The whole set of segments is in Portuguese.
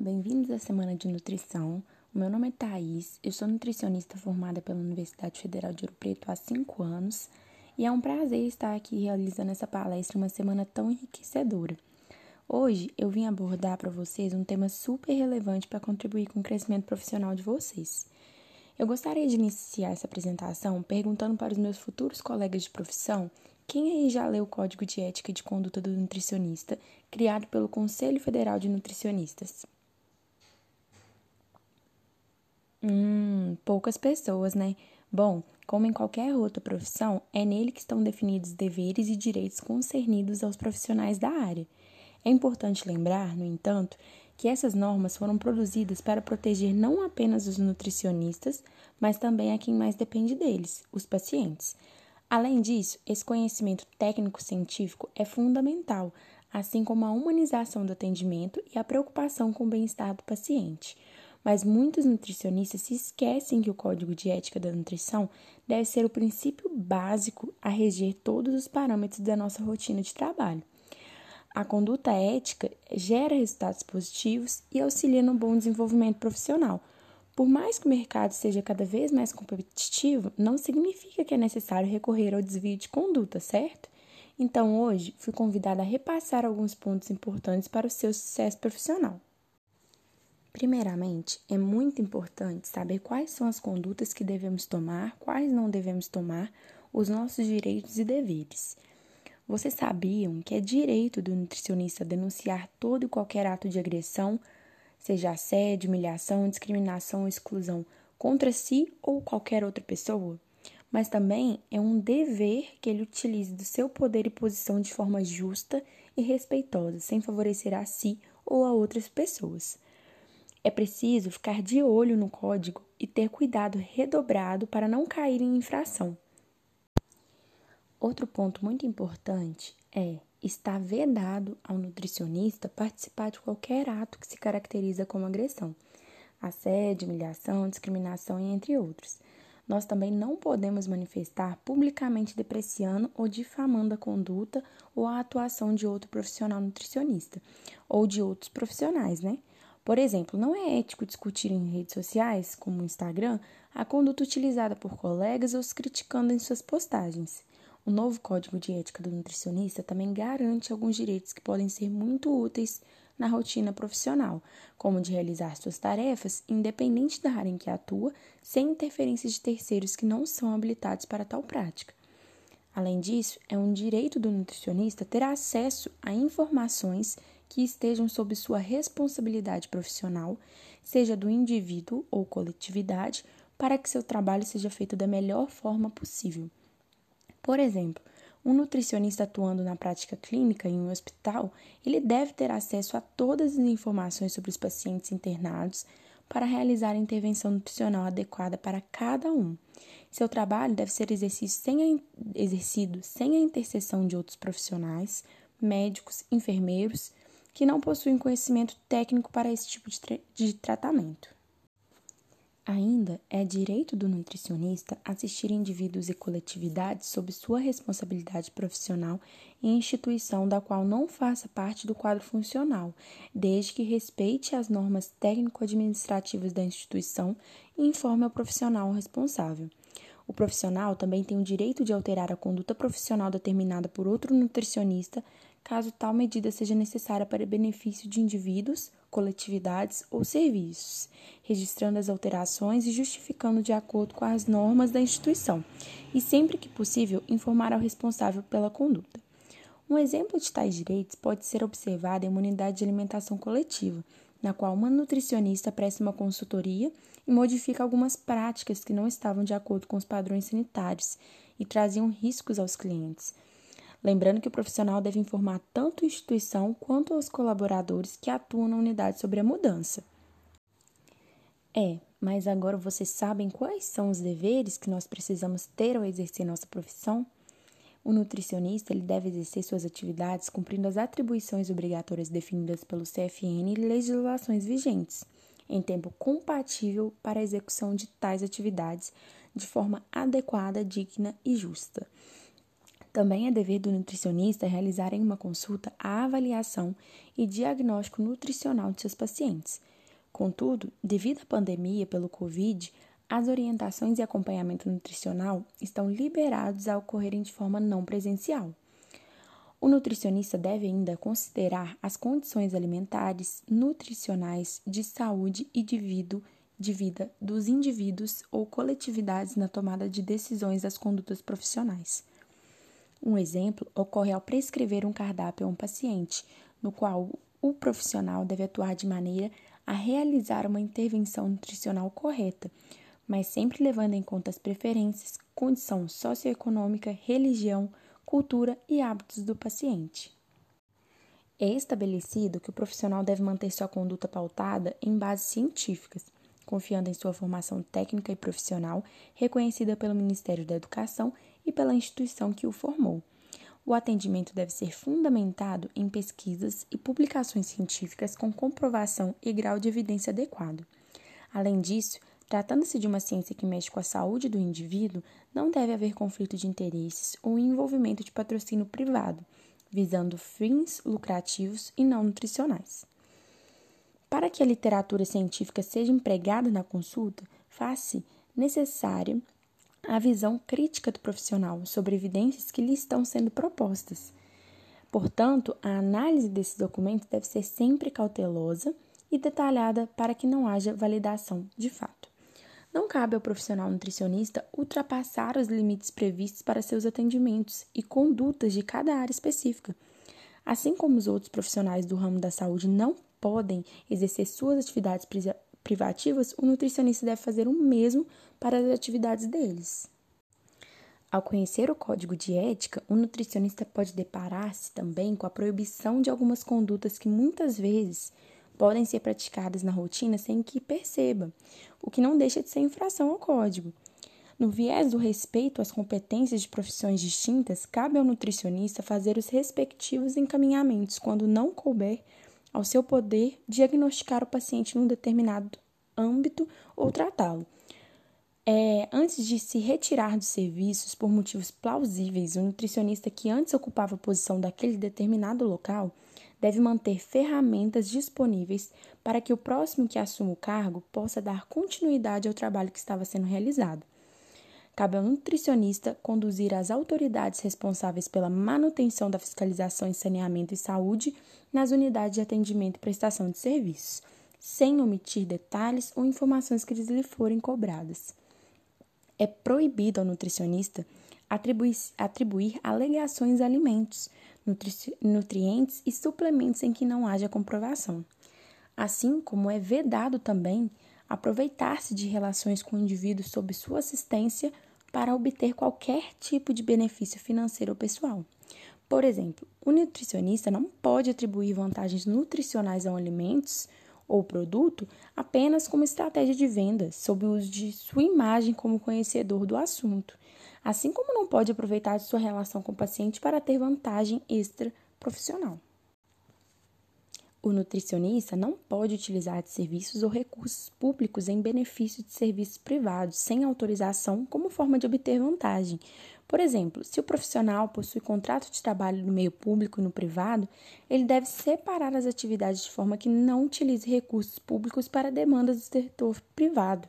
bem-vindos à Semana de Nutrição. O meu nome é Thaís, eu sou nutricionista formada pela Universidade Federal de Ouro Preto há cinco anos e é um prazer estar aqui realizando essa palestra uma semana tão enriquecedora. Hoje eu vim abordar para vocês um tema super relevante para contribuir com o crescimento profissional de vocês. Eu gostaria de iniciar essa apresentação perguntando para os meus futuros colegas de profissão quem aí já leu o Código de Ética e de Conduta do Nutricionista, criado pelo Conselho Federal de Nutricionistas? Hum, poucas pessoas, né? Bom, como em qualquer outra profissão, é nele que estão definidos deveres e direitos concernidos aos profissionais da área. É importante lembrar, no entanto, que essas normas foram produzidas para proteger não apenas os nutricionistas, mas também a quem mais depende deles, os pacientes. Além disso, esse conhecimento técnico-científico é fundamental, assim como a humanização do atendimento e a preocupação com o bem-estar do paciente. Mas muitos nutricionistas se esquecem que o Código de Ética da Nutrição deve ser o princípio básico a reger todos os parâmetros da nossa rotina de trabalho. A conduta ética gera resultados positivos e auxilia no bom desenvolvimento profissional por mais que o mercado seja cada vez mais competitivo, não significa que é necessário recorrer ao desvio de conduta, certo? Então, hoje, fui convidada a repassar alguns pontos importantes para o seu sucesso profissional. Primeiramente, é muito importante saber quais são as condutas que devemos tomar, quais não devemos tomar, os nossos direitos e deveres. Vocês sabiam que é direito do nutricionista denunciar todo e qualquer ato de agressão, seja assédio, humilhação, discriminação ou exclusão contra si ou qualquer outra pessoa, mas também é um dever que ele utilize do seu poder e posição de forma justa e respeitosa, sem favorecer a si ou a outras pessoas. É preciso ficar de olho no código e ter cuidado redobrado para não cair em infração. Outro ponto muito importante é está vedado ao nutricionista participar de qualquer ato que se caracteriza como agressão, assédio, humilhação, discriminação e entre outros. Nós também não podemos manifestar publicamente depreciando ou difamando a conduta ou a atuação de outro profissional nutricionista ou de outros profissionais, né? Por exemplo, não é ético discutir em redes sociais, como o Instagram, a conduta utilizada por colegas ou os criticando em suas postagens. O novo Código de Ética do Nutricionista também garante alguns direitos que podem ser muito úteis na rotina profissional, como de realizar suas tarefas independente da área em que atua, sem interferência de terceiros que não são habilitados para tal prática. Além disso, é um direito do nutricionista ter acesso a informações que estejam sob sua responsabilidade profissional, seja do indivíduo ou coletividade, para que seu trabalho seja feito da melhor forma possível. Por exemplo, um nutricionista atuando na prática clínica em um hospital, ele deve ter acesso a todas as informações sobre os pacientes internados para realizar a intervenção nutricional adequada para cada um. Seu trabalho deve ser exercido sem a, intercessão de outros profissionais, médicos, enfermeiros, que não possuem conhecimento técnico para esse tipo de, tra de tratamento. Ainda é direito do nutricionista assistir indivíduos e coletividades sob sua responsabilidade profissional em instituição da qual não faça parte do quadro funcional, desde que respeite as normas técnico-administrativas da instituição e informe ao profissional responsável. O profissional também tem o direito de alterar a conduta profissional determinada por outro nutricionista, caso tal medida seja necessária para benefício de indivíduos coletividades ou serviços, registrando as alterações e justificando de acordo com as normas da instituição, e sempre que possível informar ao responsável pela conduta. Um exemplo de tais direitos pode ser observado em uma unidade de alimentação coletiva, na qual uma nutricionista presta uma consultoria e modifica algumas práticas que não estavam de acordo com os padrões sanitários e traziam riscos aos clientes Lembrando que o profissional deve informar tanto a instituição quanto aos colaboradores que atuam na unidade sobre a mudança. É, mas agora vocês sabem quais são os deveres que nós precisamos ter ao exercer nossa profissão? O nutricionista ele deve exercer suas atividades cumprindo as atribuições obrigatórias definidas pelo CFN e legislações vigentes, em tempo compatível para a execução de tais atividades de forma adequada, digna e justa Também é dever do nutricionista realizar em uma consulta a avaliação e diagnóstico nutricional de seus pacientes. Contudo, devido à pandemia pelo Covid, as orientações e acompanhamento nutricional estão liberados a ocorrerem de forma não presencial. O nutricionista deve ainda considerar as condições alimentares, nutricionais, de saúde e de vida, de vida dos indivíduos ou coletividades na tomada de decisões das condutas profissionais. Um exemplo ocorre ao prescrever um cardápio a um paciente, no qual o profissional deve atuar de maneira a realizar uma intervenção nutricional correta, mas sempre levando em conta as preferências, condição socioeconômica, religião, cultura e hábitos do paciente. É estabelecido que o profissional deve manter sua conduta pautada em bases científicas, confiando em sua formação técnica e profissional, reconhecida pelo Ministério da Educação e pela instituição que o formou. O atendimento deve ser fundamentado em pesquisas e publicações científicas com comprovação e grau de evidência adequado. Além disso, tratando-se de uma ciência que mexe com a saúde do indivíduo, não deve haver conflito de interesses ou envolvimento de patrocínio privado, visando fins lucrativos e não nutricionais. Para que a literatura científica seja empregada na consulta, faz-se necessário a visão crítica do profissional sobre evidências que lhe estão sendo propostas. Portanto, a análise desses documentos deve ser sempre cautelosa e detalhada para que não haja validação de fato. Não cabe ao profissional nutricionista ultrapassar os limites previstos para seus atendimentos e condutas de cada área específica. Assim como os outros profissionais do ramo da saúde não podem exercer suas atividades privativas, o nutricionista deve fazer o mesmo para as atividades deles. Ao conhecer o código de ética, o nutricionista pode deparar-se também com a proibição de algumas condutas que muitas vezes podem ser praticadas na rotina sem que perceba, o que não deixa de ser infração ao código. No viés do respeito às competências de profissões distintas, cabe ao nutricionista fazer os respectivos encaminhamentos quando não couber ao seu poder diagnosticar o paciente num determinado âmbito ou tratá-lo. É, antes de se retirar dos serviços por motivos plausíveis, o nutricionista que antes ocupava a posição daquele determinado local deve manter ferramentas disponíveis para que o próximo que assuma o cargo possa dar continuidade ao trabalho que estava sendo realizado. Cabe ao nutricionista conduzir as autoridades responsáveis pela manutenção da fiscalização em saneamento e saúde nas unidades de atendimento e prestação de serviços, sem omitir detalhes ou informações que lhe forem cobradas. É proibido ao nutricionista atribuir, atribuir alegações a alimentos, nutri, nutrientes e suplementos em que não haja comprovação. Assim como é vedado também aproveitar-se de relações com indivíduos sob sua assistência para obter qualquer tipo de benefício financeiro ou pessoal. Por exemplo, o nutricionista não pode atribuir vantagens nutricionais a alimentos ou produto apenas como estratégia de venda, sob o uso de sua imagem como conhecedor do assunto, assim como não pode aproveitar de sua relação com o paciente para ter vantagem extra profissional. O nutricionista não pode utilizar de serviços ou recursos públicos em benefício de serviços privados sem autorização como forma de obter vantagem. Por exemplo, se o profissional possui contrato de trabalho no meio público e no privado, ele deve separar as atividades de forma que não utilize recursos públicos para demandas do setor privado,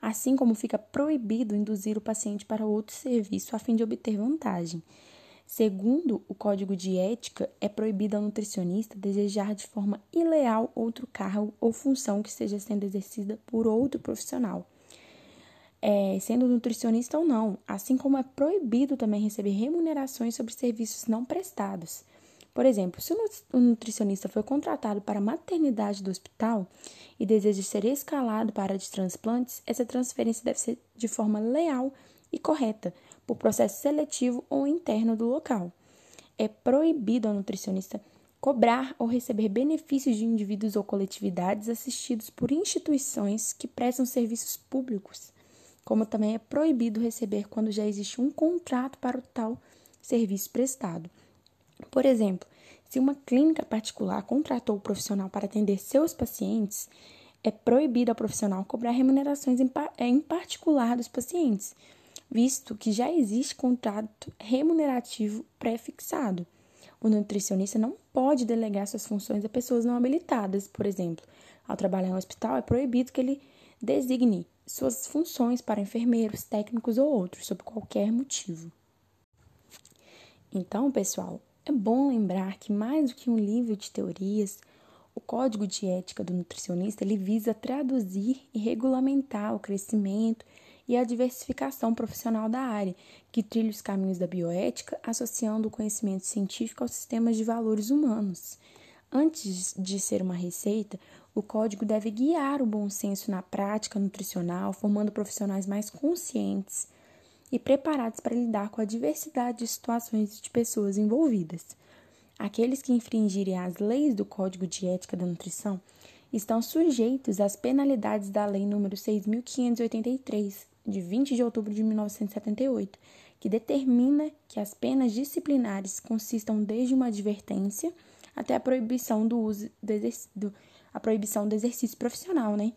assim como fica proibido induzir o paciente para outro serviço a fim de obter vantagem. Segundo o Código de Ética, é proibido ao nutricionista desejar de forma ileal outro cargo ou função que esteja sendo exercida por outro profissional, é, sendo nutricionista ou não, assim como é proibido também receber remunerações sobre serviços não prestados. Por exemplo, se o nutricionista foi contratado para a maternidade do hospital e deseja ser escalado para a de transplantes, essa transferência deve ser de forma leal e correta, por processo seletivo ou interno do local. É proibido ao nutricionista cobrar ou receber benefícios de indivíduos ou coletividades assistidos por instituições que prestam serviços públicos, como também é proibido receber quando já existe um contrato para o tal serviço prestado. Por exemplo, se uma clínica particular contratou o profissional para atender seus pacientes, é proibido ao profissional cobrar remunerações em particular dos pacientes, visto que já existe contrato remunerativo pré-fixado. O nutricionista não pode delegar suas funções a pessoas não habilitadas, por exemplo. Ao trabalhar em um hospital, é proibido que ele designe suas funções para enfermeiros, técnicos ou outros, sob qualquer motivo. Então, pessoal, é bom lembrar que mais do que um livro de teorias, o Código de Ética do Nutricionista ele visa traduzir e regulamentar o crescimento e a diversificação profissional da área, que trilha os caminhos da bioética, associando o conhecimento científico aos sistemas de valores humanos. Antes de ser uma receita, o código deve guiar o bom senso na prática nutricional, formando profissionais mais conscientes e preparados para lidar com a diversidade de situações de pessoas envolvidas. Aqueles que infringirem as leis do Código de Ética da Nutrição estão sujeitos às penalidades da Lei nº 6.583, de 20 de outubro de 1978, que determina que as penas disciplinares consistam desde uma advertência até a proibição do uso do, a proibição do exercício profissional, né?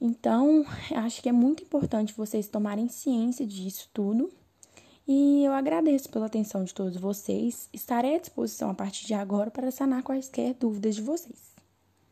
Então, acho que é muito importante vocês tomarem ciência disso tudo. E eu agradeço pela atenção de todos vocês. Estarei à disposição a partir de agora para sanar quaisquer dúvidas de vocês.